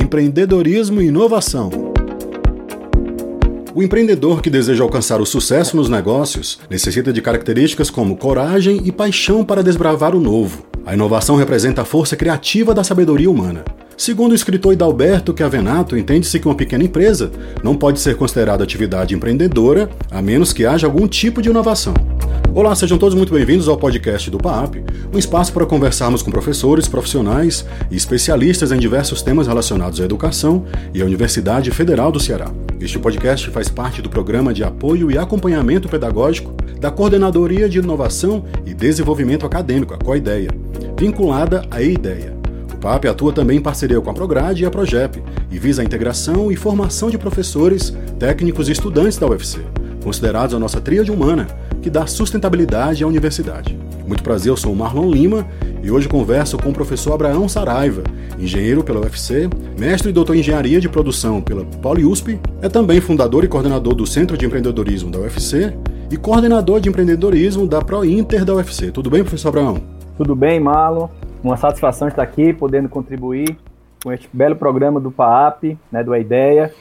Empreendedorismo e inovação. O empreendedor que deseja alcançar o sucesso nos negócios necessita de características como coragem e paixão para desbravar o novo. A inovação representa a força criativa da sabedoria humana. Segundo o escritor Hidalberto Chiavenato, entende-se que uma pequena empresa não pode ser considerada atividade empreendedora a menos que haja algum tipo de inovação. Olá, sejam todos muito bem-vindos ao podcast do PAP, um espaço para conversarmos com professores, profissionais e especialistas em diversos temas relacionados à educação e à Universidade Federal do Ceará. Este podcast faz parte do programa de apoio e acompanhamento pedagógico da Coordenadoria de Inovação e Desenvolvimento Acadêmico, a COIDEA, vinculada à EIDEA. PAP atua também em parceria com a Prograde e a Progep e visa a integração e formação de professores, técnicos e estudantes da UFC, considerados a nossa tríade humana, que dá sustentabilidade à universidade. Muito prazer, eu sou o Marlon Lima e hoje converso com o professor Abraão Saraiva, engenheiro pela UFC, mestre e doutor em engenharia de produção pela PoliUSP, é também fundador e coordenador do Centro de Empreendedorismo da UFC e coordenador de empreendedorismo da ProInter da UFC. Tudo bem, professor Abraão? Tudo bem, Marlon. Uma satisfação estar aqui, podendo contribuir com este belo programa do PAAP, né, do A Ideia,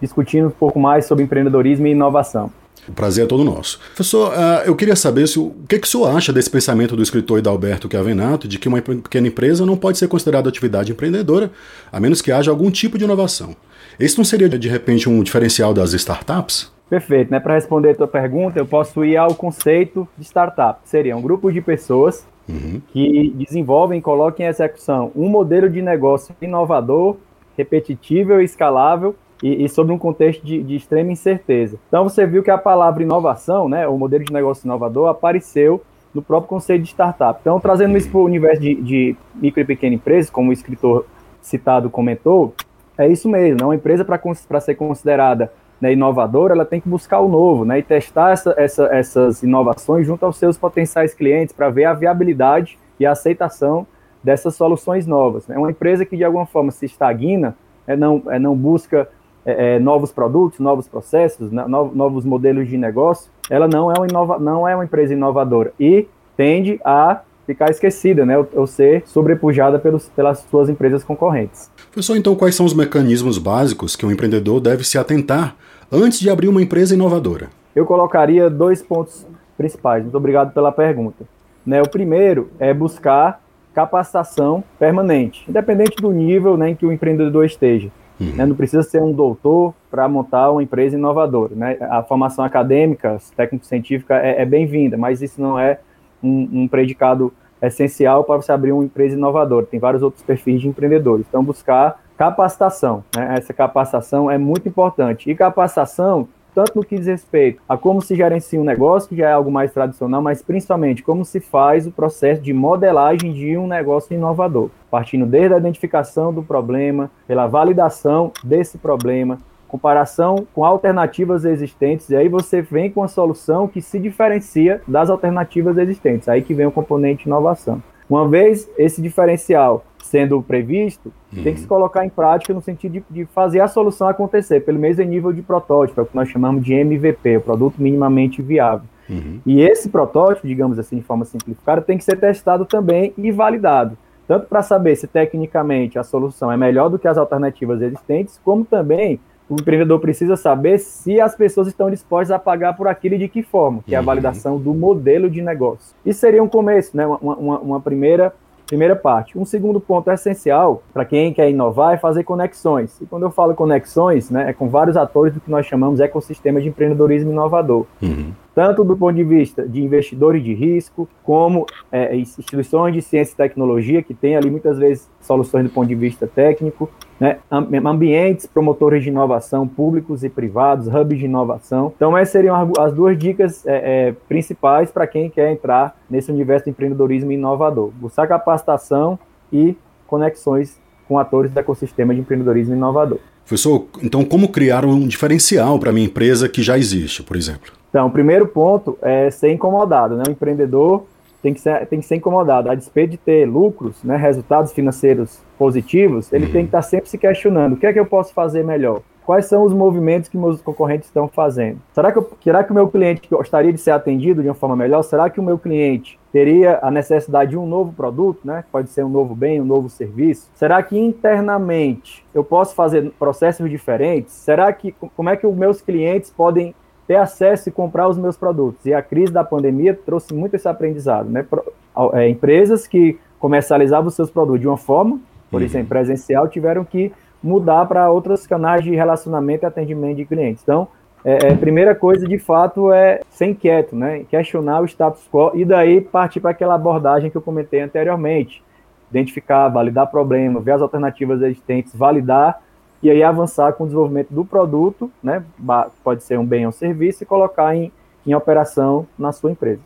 discutindo um pouco mais sobre empreendedorismo e inovação. O prazer é todo nosso. Professor, uh, eu queria saber se, o que, que o senhor acha desse pensamento do escritor Hidalberto Chiavenato de que uma pequena empresa não pode ser considerada atividade empreendedora a menos que haja algum tipo de inovação. Esse não seria, de repente, um diferencial das startups? Perfeito, né? Para responder a tua pergunta, eu posso ir ao conceito de startup. Seria um grupo de pessoas uhum. que desenvolvem e colocam em execução um modelo de negócio inovador, repetitível e escalável e, e sobre um contexto de, de, extrema incerteza. Então você viu que a palavra inovação, né, o modelo de negócio inovador, apareceu no próprio conceito de startup. Então, trazendo isso para o universo de, de, micro e pequena empresa, como o escritor citado comentou, é isso mesmo. Né? Uma empresa, para ser considerada né, inovadora, ela tem que buscar o novo né, e testar essa, essa, essas inovações junto aos seus potenciais clientes para ver a viabilidade e a aceitação dessas soluções novas. Né? uma empresa que, de alguma forma, se estagna, é, não, é, não busca é, é, novos produtos, novos processos, no, novos modelos de negócio, ela não é, uma inova, não é uma empresa inovadora e tende a ficar esquecida, né, ou, ou ser sobrepujada pelos, pelas suas empresas concorrentes. Professor, então quais são os mecanismos básicos que um empreendedor deve se atentar antes de abrir uma empresa inovadora? Eu colocaria dois pontos principais. Muito obrigado pela pergunta. Né, o primeiro é buscar capacitação permanente, independente do nível né, em que o empreendedor esteja. Uhum. Né? Não precisa ser um doutor para montar uma empresa inovadora. Né? A formação acadêmica, técnico-científica é, é bem-vinda, mas isso não é um, um, predicado essencial para você abrir uma empresa inovadora. Tem vários outros perfis de empreendedores. Então, buscar capacitação. Né? Essa capacitação é muito importante. E capacitação tanto no que diz respeito a como se gerencia um negócio, que já é algo mais tradicional, mas principalmente como se faz o processo de modelagem de um negócio inovador, partindo desde a identificação do problema, pela validação desse problema, comparação com alternativas existentes, e aí você vem com a solução que se diferencia das alternativas existentes, aí que vem o componente inovação. Uma vez esse diferencial sendo previsto, uhum. tem que se colocar em prática no sentido de, de, fazer a solução acontecer, pelo menos em nível de protótipo, é o que nós chamamos de MVP, o produto minimamente viável. Uhum. E esse protótipo, digamos assim, de forma simplificada, tem que ser testado também e validado, tanto para saber se tecnicamente a solução é melhor do que as alternativas existentes, como também o empreendedor precisa saber se as pessoas estão dispostas a pagar por aquilo e de que forma, que é a uhum. validação do modelo de negócio. Isso seria um começo, né? uma, uma, uma primeira Primeira parte. Um segundo ponto essencial para quem quer inovar é fazer conexões. E quando eu falo conexões, né, é com vários atores do que nós chamamos de ecossistema de empreendedorismo inovador. Uhum tanto do ponto de vista de investidores de risco, como é, instituições de ciência e tecnologia, que têm ali muitas vezes soluções do ponto de vista técnico, né, ambientes promotores de inovação públicos e privados, hubs de inovação. Então, essas seriam as duas dicas é, é, principais para quem quer entrar nesse universo de empreendedorismo inovador: buscar capacitação e conexões com atores do ecossistema de empreendedorismo inovador. Professor, então como criar um diferencial para minha empresa que já existe, por exemplo? Então, o primeiro ponto é ser incomodado, né? O empreendedor tem que ser, tem que ser incomodado. A despeito de ter lucros, né, resultados financeiros positivos, ele tem que estar sempre se questionando: o que é que eu posso fazer melhor? quais são os movimentos que meus concorrentes estão fazendo. Será que, eu, será que o meu cliente gostaria de ser atendido de uma forma melhor? Será que o meu cliente teria a necessidade de um novo produto, né? Pode ser um novo bem, um novo serviço. Será que internamente eu posso fazer processos diferentes? Será que como é que os meus clientes podem ter acesso e comprar os meus produtos? E a crise da pandemia trouxe muito esse aprendizado, né? É, empresas que comercializavam os seus produtos de uma forma, por uhum. exemplo, presencial, tiveram que mudar para outros canais de relacionamento e atendimento de clientes. Então, é, é, primeira coisa, de fato, é ser inquieto, né? questionar o status quo e daí partir para aquela abordagem que eu comentei anteriormente. Identificar, validar problema, ver as alternativas existentes, validar e aí avançar com o desenvolvimento do produto, né? pode ser um bem ou um serviço, e colocar em, em operação na sua empresa.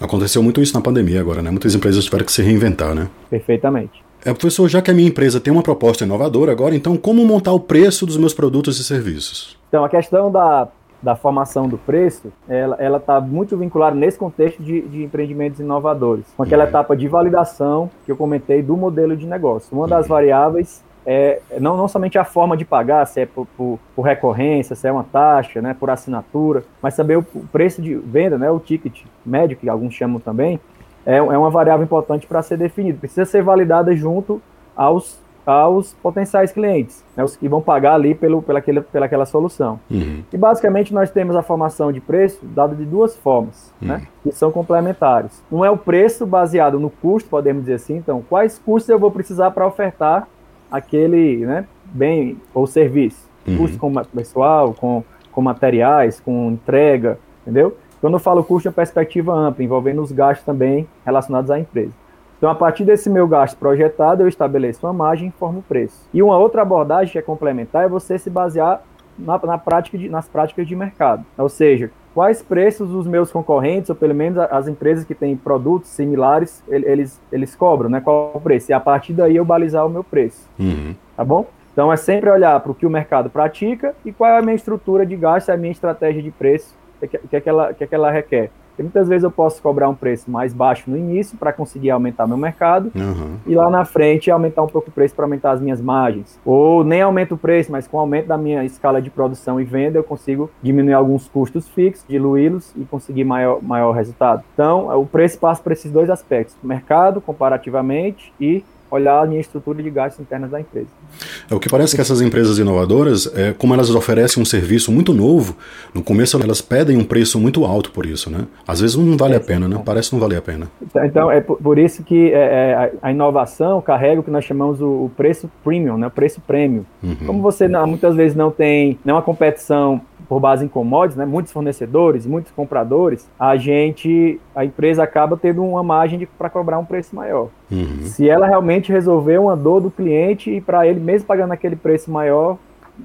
Aconteceu muito isso na pandemia agora, né? Muitas empresas tiveram que se reinventar, né? Perfeitamente. É, professor, já que a minha empresa tem uma proposta inovadora agora, então como montar o preço dos meus produtos e serviços? Então, a questão da, da formação do preço, ela está muito vinculada nesse contexto de, de, empreendimentos inovadores, com aquela uhum. etapa de validação que eu comentei do modelo de negócio. Uma das uhum. variáveis é não, não somente a forma de pagar, se é por, por, por, recorrência, se é uma taxa, né, por assinatura, mas também o preço de venda, né, o ticket médio, que alguns chamam também, é, é uma variável importante para ser definida. Precisa ser validada junto aos aos potenciais clientes, né, os que vão pagar ali pelo, pela, aquele, pela aquela solução. Uhum. E basicamente nós temos a formação de preço dada de duas formas, uhum. né, que são complementares. Um é o preço baseado no custo, podemos dizer assim, então, quais custos eu vou precisar para ofertar aquele né, bem ou serviço. Uhum. Custo com pessoal, com, com materiais, com entrega, entendeu? Quando eu falo custo, é uma perspectiva ampla, envolvendo os gastos também relacionados à empresa. Então, a partir desse meu gasto projetado, eu estabeleço uma margem e informo o preço. E uma outra abordagem que é complementar é você se basear na, na prática de, nas práticas de mercado. Ou seja, quais preços os meus concorrentes, ou pelo menos as empresas que têm produtos similares, eles, eles cobram, né? Qual o preço? E a partir daí eu balizar o meu preço. Uhum. Tá bom? Então é sempre olhar para o que o mercado pratica e qual é a minha estrutura de gasto, a minha estratégia de preço, o que, que, é que, ela, que, é que ela requer. Porque muitas vezes eu posso cobrar um preço mais baixo no início para conseguir aumentar meu mercado uhum. e lá na frente aumentar um pouco o preço para aumentar as minhas margens. Ou nem aumento o preço, mas com o aumento da minha escala de produção e venda eu consigo diminuir alguns custos fixos, diluí-los e conseguir maior, maior resultado. Então, o preço passa por esses dois aspectos: mercado comparativamente e olhar a minha estrutura de gastos internos da empresa. É o que parece que essas empresas inovadoras, é, como elas oferecem um serviço muito novo, no começo elas pedem um preço muito alto por isso, né? Às vezes não vale é, a pena, né? Parece não valer a pena. Então, então é por, isso que é, é, a inovação carrega o que nós chamamos o, preço premium, né? O preço prêmio. Uhum. Como você não, muitas vezes não tem nenhuma competição por base em commodities, né, muitos fornecedores, muitos compradores, a gente, a empresa acaba tendo uma margem para cobrar um preço maior. Uhum. Se ela realmente resolver uma dor do cliente e para ele, mesmo pagando aquele preço maior,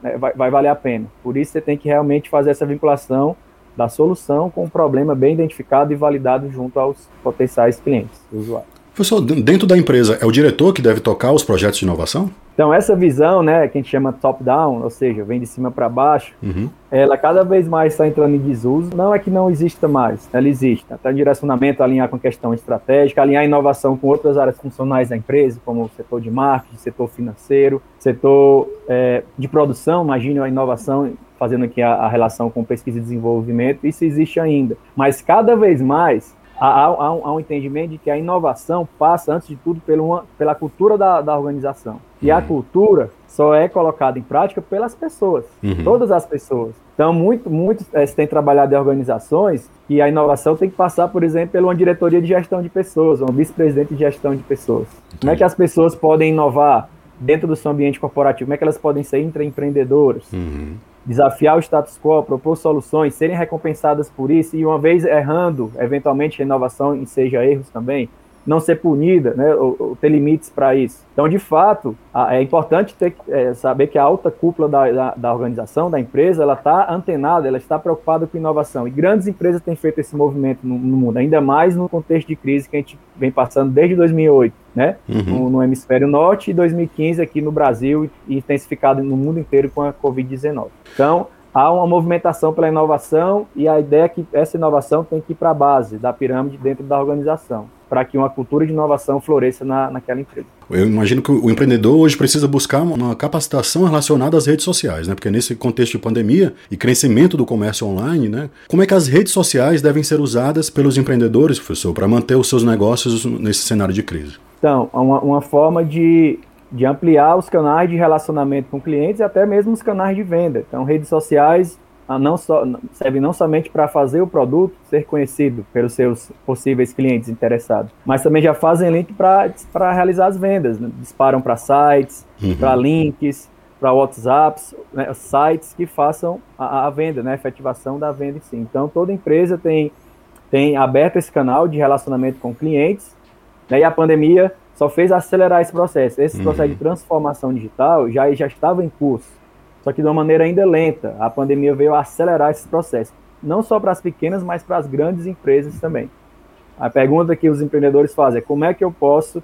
é, vai, vai valer a pena. Por isso você tem que realmente fazer essa vinculação da solução com o problema bem identificado e validado junto aos potenciais clientes, usuários. Professor, dentro da empresa, é o diretor que deve tocar os projetos de inovação? Então, essa visão, né, que a gente chama top-down, ou seja, vem de cima para baixo, uhum. ela cada vez mais está entrando em desuso. Não é que não exista mais, ela existe. Até direcionamento, alinhar com questão estratégica, alinhar a inovação com outras áreas funcionais da empresa, como o setor de marketing, setor financeiro, setor é, de produção, imagine a inovação fazendo aqui a, a relação com pesquisa e desenvolvimento, isso existe ainda. Mas cada vez mais há, há, um, há, um, entendimento de que a inovação passa, antes de tudo, pela, pela cultura da, da organização. E uhum. a cultura só é colocada em prática pelas pessoas, uhum. todas as pessoas. Então, muito, muito é, se tem trabalhado em organizações que a inovação tem que passar, por exemplo, pela uma diretoria de gestão de pessoas, um vice-presidente de gestão de pessoas. Entendi. Como é que as pessoas podem inovar dentro do seu ambiente corporativo? Como é que elas podem ser intraempreendedoras? Uhum desafiar o status quo, propor soluções, serem recompensadas por isso e uma vez errando, eventualmente a inovação seja erros também, não ser punida, né, ou, ou ter limites para isso. Então, de fato, a, é importante ter, é, saber que a alta cúpula da, da, da organização, da empresa, ela está antenada, ela está preocupada com inovação. E grandes empresas têm feito esse movimento no, no, mundo, ainda mais no contexto de crise que a gente vem passando desde 2008, né, uhum. no, no, hemisfério norte e 2015 aqui no Brasil e intensificado no mundo inteiro com a Covid-19. Então, há uma movimentação pela inovação e a ideia é que essa inovação tem que ir para a base da pirâmide dentro da organização. Para que uma cultura de inovação floresça na, naquela empresa. Eu imagino que o empreendedor hoje precisa buscar uma capacitação relacionada às redes sociais, né? Porque nesse contexto de pandemia e crescimento do comércio online, né? Como é que as redes sociais devem ser usadas pelos empreendedores, professor, para manter os seus negócios nesse cenário de crise? Então, uma, uma forma de, de ampliar os canais de relacionamento com clientes e até mesmo os canais de venda. Então, redes sociais não só, serve não somente para fazer o produto ser conhecido pelos seus possíveis clientes interessados, mas também já fazem link para realizar as vendas. Né? Disparam para sites, uhum. para links, para WhatsApps, né? sites que façam a, a, venda, né? a efetivação da venda em si. Então, toda empresa tem, tem aberto esse canal de relacionamento com clientes, né? e a pandemia só fez acelerar esse processo. Esse uhum. processo de transformação digital já, já estava em curso só que de uma maneira ainda lenta. A pandemia veio acelerar esse processo, não só para as pequenas, mas para as grandes empresas também. A pergunta que os empreendedores fazem é como é que eu posso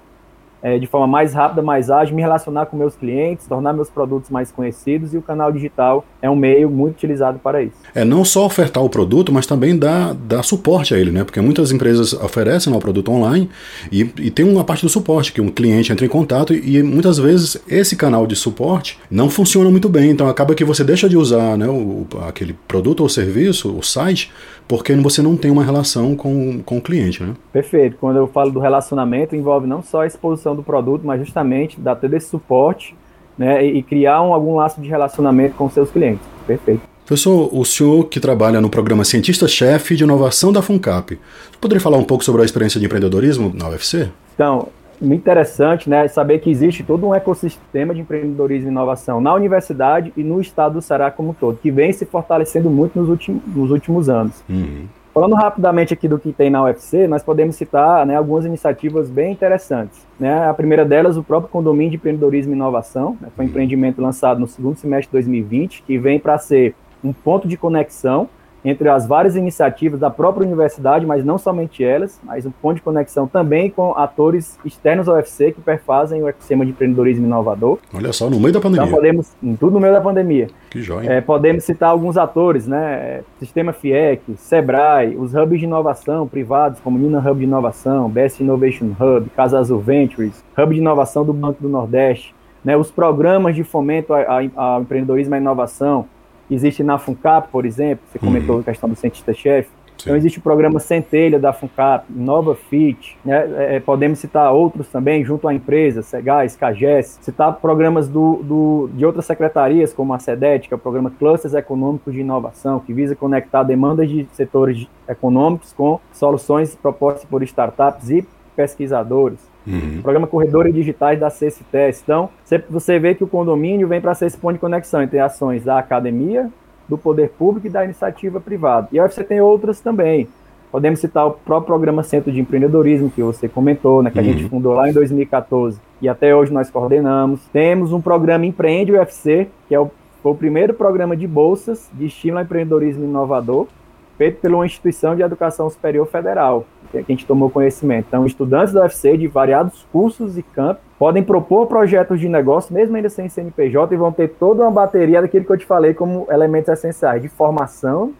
é, de forma mais rápida, mais ágil, me relacionar com meus clientes, tornar meus produtos mais conhecidos e o canal digital é um meio muito utilizado para isso. É não só ofertar o produto, mas também dar, dar suporte a ele, né? Porque muitas empresas oferecem o produto online e, e tem uma parte do suporte, que um cliente entra em contato e, e muitas vezes esse canal de suporte não funciona muito bem, então acaba que você deixa de usar né, o, aquele produto ou serviço, o site, porque você não tem uma relação com, com o cliente, né? Perfeito. Quando eu falo do relacionamento, envolve não só a exposição do produto, mas justamente dar todo esse suporte né, e, criar um, algum laço de relacionamento com seus clientes. Perfeito. Professor, o senhor que trabalha no programa Cientista-Chefe de Inovação da FUNCAP, poderia falar um pouco sobre a experiência de empreendedorismo na UFC? Então, muito interessante né, saber que existe todo um ecossistema de empreendedorismo e inovação na universidade e no estado do Ceará como um todo, que vem se fortalecendo muito nos, últimos, nos últimos anos. Uhum. Falando rapidamente aqui do que tem na UFC, nós podemos citar né, algumas iniciativas bem interessantes. Né? A primeira delas, o próprio Condomínio de Empreendedorismo e Inovação, né, foi um empreendimento lançado no segundo semestre de 2020, que vem para ser um ponto de conexão entre as várias iniciativas da própria universidade, mas não somente elas, mas um ponto de conexão também com atores externos ao UFC que perfazem o ecossistema de empreendedorismo inovador. Olha só, no meio da pandemia. Então podemos, tudo no meio da pandemia. Que joia. É, podemos citar alguns atores, né? Sistema FIEC, Sebrae, os hubs de inovação privados, como Nina Hub de Inovação, Best Innovation Hub, Casa Azul Ventures, Hub de Inovação do Banco do Nordeste, né? os programas de fomento ao empreendedorismo e à inovação, existe na FUNCAP, por exemplo, você comentou uhum. a questão do cientista-chefe. Então existe o programa Centelha da FUNCAP, Nova Fit, né? É, é, podemos citar outros também, junto à empresa, SEGAS, CAGES, citar programas do, do, de outras secretarias, como a SEDET, que é o programa Clusters Econômicos de Inovação, que visa conectar demandas de setores econômicos com soluções propostas por startups e pesquisadores. Uhum. Programa Corredores Digitais da CSTES. Então, você vê que o condomínio vem para ser esse ponto de conexão entre ações da academia, do poder público e da iniciativa privada. E aí você tem outras também. Podemos citar o próprio programa Centro de Empreendedorismo, que você comentou, né, que uhum. a gente fundou lá em 2014 e até hoje nós coordenamos. Temos um programa Empreende UFC, que é o, foi o primeiro programa de bolsas de estímulo ao empreendedorismo inovador, feito pela uma instituição de educação superior federal, que a gente tomou conhecimento. Então, estudantes da UFC de variados cursos e campos podem propor projetos de negócio, mesmo ainda sem CNPJ, e vão ter toda uma bateria daquilo que eu te falei como elementos essenciais de formação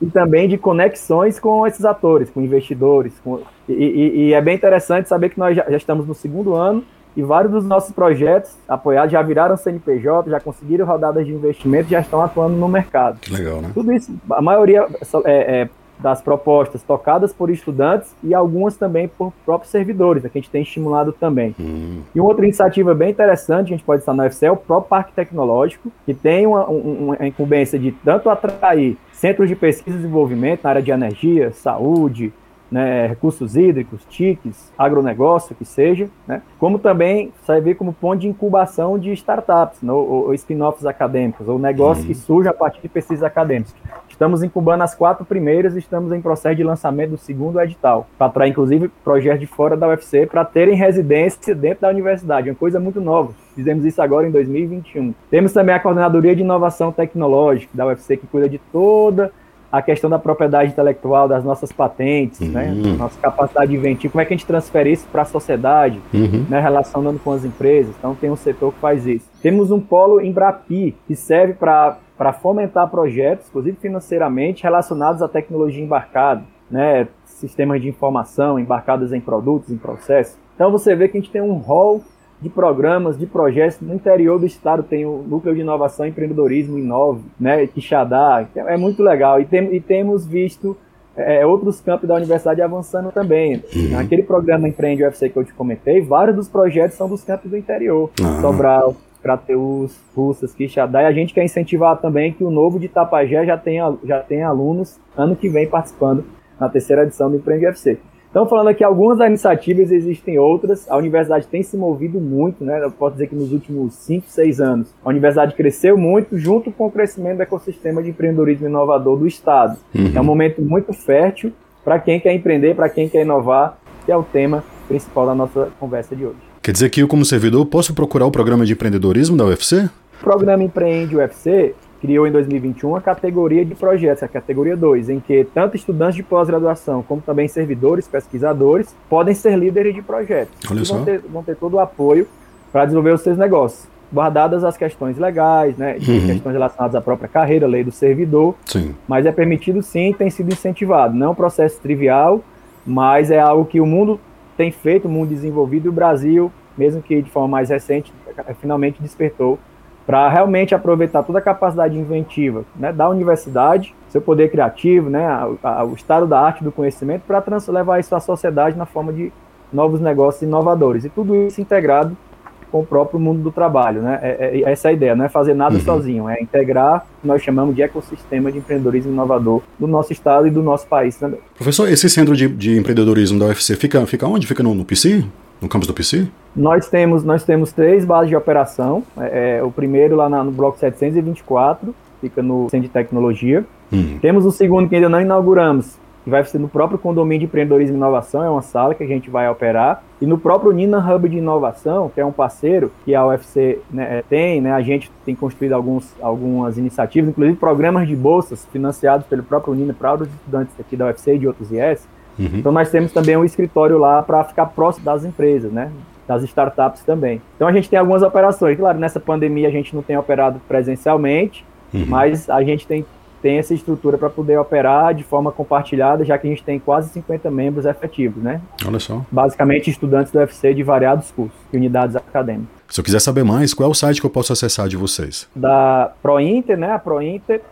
e também de conexões com esses atores, com investidores. Com... E, e, e, é bem interessante saber que nós já, já estamos no segundo ano e vários dos nossos projetos apoiados já viraram CNPJ, já conseguiram rodadas de investimento, já estão atuando no mercado. Que legal, né? Tudo isso, a maioria é, é, das propostas tocadas por estudantes e algumas também por próprios servidores, né, que a gente tem estimulado também. Hum. E uma outra iniciativa bem interessante, a gente pode estar no UFC, é o próprio Parque Tecnológico, que tem uma, uma incumbência de tanto atrair centros de pesquisa e desenvolvimento na área de energia, saúde, né, recursos hídricos, TICs, agronegócio, que seja, né, como também servir como ponto de incubação de startups, né, ou, ou spin-offs acadêmicos, ou negócios uhum. que surgem a partir de pesquisas acadêmicas. Estamos incubando as quatro primeiras e estamos em processo de lançamento do segundo edital, para atrair, inclusive, projetos de fora da UFC para terem residência dentro da universidade, uma coisa muito nova. Fizemos isso agora em 2021. Temos também a Coordenadoria de Inovação Tecnológica da UFC, que cuida de toda a questão da propriedade intelectual, das nossas patentes, né? uhum. né? Nossa capacidade de inventir, como é que a gente transfere isso para a sociedade, uhum. né? Relacionando com as empresas. Então tem um setor que faz isso. Temos um polo Embrapi, que serve para fomentar projetos, inclusive financeiramente, relacionados à tecnologia embarcada. né, sistemas de informação embarcados em produtos, em processos. Então você vê que a gente tem um rol de programas, de projetos. No interior do estado tem o Núcleo de Inovação e Empreendedorismo Inove, né, Quixadá, é muito legal. E, tem, e temos visto é, outros campos da universidade avançando também. Uhum. Naquele programa Empreende UFC que eu te comentei, vários dos projetos são dos campos do interior. Uhum. Sobral, Crateus, Russas, Quixadá, e a gente quer incentivar também que o novo de Tapajé já tenha, já tenha alunos ano que vem participando na terceira edição do Empreende UFC. Então, falando aqui algumas das iniciativas, existem outras. A universidade tem se movido muito, né? Eu posso dizer que nos últimos 5, 6 anos, a universidade cresceu muito junto com o crescimento do ecossistema de empreendedorismo inovador do Estado. Uhum. É um momento muito fértil para quem quer empreender, para quem quer inovar, que é o tema principal da nossa conversa de hoje. Quer dizer que eu, como servidor, posso procurar o programa de empreendedorismo da UFC? O programa Empreende UFC criou em 2021 a categoria de projetos, a categoria 2, em que tanto estudantes de pós-graduação como também servidores, pesquisadores, podem ser líderes de projetos. Olha só. Vão, ter, vão ter todo o apoio para desenvolver os seus negócios, guardadas as questões legais, né, uhum. questões relacionadas à própria carreira, lei do servidor, sim. mas é permitido sim tem sido incentivado. Não é um processo trivial, mas é algo que o mundo tem feito, o mundo desenvolvido, e o Brasil, mesmo que de forma mais recente, finalmente despertou para realmente aproveitar toda a capacidade inventiva né, da universidade, seu poder criativo, né, a, a, o estado da arte do conhecimento, para levar isso à sociedade na forma de novos negócios inovadores. E tudo isso integrado com o próprio mundo do trabalho. Né? É, é, essa é a ideia, não é fazer nada uhum. sozinho, é integrar o que nós chamamos de ecossistema de empreendedorismo inovador do nosso estado e do nosso país também. Professor, esse centro de, de empreendedorismo da UFC fica, fica onde? Fica no, no PC? No campus do PC? Nós temos, nós temos três bases de operação. É, é o primeiro lá na, no bloco 724, fica no Centro de Tecnologia. Hum. Temos o segundo que ainda não inauguramos, que vai ser no próprio condomínio de empreendedorismo e inovação, é uma sala que a gente vai operar. E no próprio Nina Hub de Inovação, que é um parceiro que a UFC né, é, tem, né, a gente tem construído alguns, algumas iniciativas, inclusive programas de bolsas financiados pelo próprio Nina para os estudantes aqui da UFC e de outros IES. Uhum. Então nós temos também um escritório lá para ficar próximo das empresas, né? Das startups também. Então a gente tem algumas operações. Claro, nessa pandemia a gente não tem operado presencialmente, uhum. mas a gente tem, tem essa estrutura para poder operar de forma compartilhada, já que a gente tem quase 50 membros efetivos, né? Olha só. Basicamente estudantes do UFC de variados cursos e unidades acadêmicas. Se eu quiser saber mais, qual é o site que eu posso acessar de vocês? Da ProInter, né? A ProInter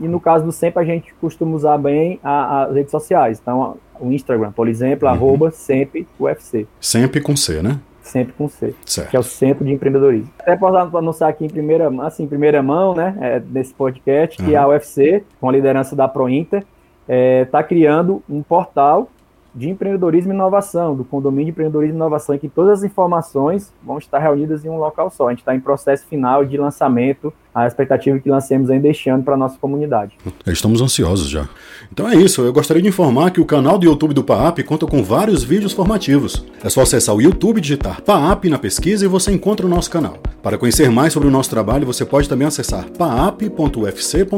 e no caso do sempre a gente costuma usar bem as redes sociais. Então, o Instagram, por exemplo, uhum. arroba sempre UFC. Sempre com C, né? Sempre com C, certo. que é o Centro de Empreendedorismo. Até posso anunciar aqui em primeira, assim, em primeira mão, né, é, nesse podcast, que uhum. a UFC, com a liderança da ProInter, está é, tá criando um portal de empreendedorismo e inovação, do condomínio de empreendedorismo e inovação, em que todas as informações vão estar reunidas em um local só. A gente está em processo final de lançamento, a expectativa é que lancemos ainda este ano para a nossa comunidade. Estamos ansiosos já. Então é isso, eu gostaria de informar que o canal do YouTube do PAAP conta com vários vídeos formativos. É só acessar o YouTube, digitar PAAP na pesquisa e você encontra o nosso canal. Para conhecer mais sobre o nosso trabalho, você pode também acessar paap.ufc.br.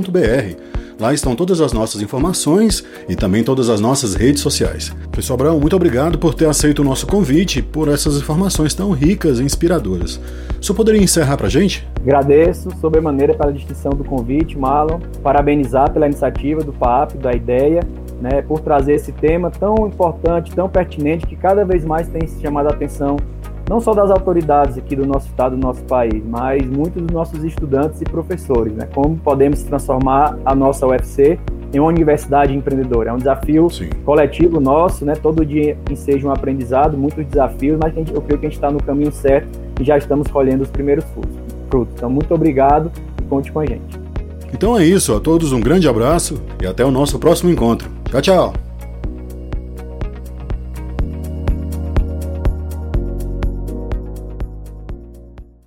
Lá estão todas as nossas informações e também todas as nossas redes sociais. Pessoal Abraão, muito obrigado por ter aceito o nosso convite e por essas informações tão ricas e inspiradoras. Só poderia encerrar para a gente? Agradeço sobremaneira pela distinção do convite, Marlon. Parabenizar pela iniciativa do PAP, da ideia, né, por trazer esse tema tão importante, tão pertinente, que cada vez mais tem chamado a atenção não só das autoridades aqui do nosso estado, do nosso país, mas muitos dos nossos estudantes e professores, né? Como podemos transformar a nossa UFC em uma universidade empreendedora. É um desafio Sim. coletivo nosso, né? Todo dia seja um aprendizado, muitos desafios, mas eu creio que a gente está no caminho certo e já estamos colhendo os primeiros frutos. Então, muito obrigado e conte com a gente. Então é isso, a todos um grande abraço e até o nosso próximo encontro. Tchau, tchau!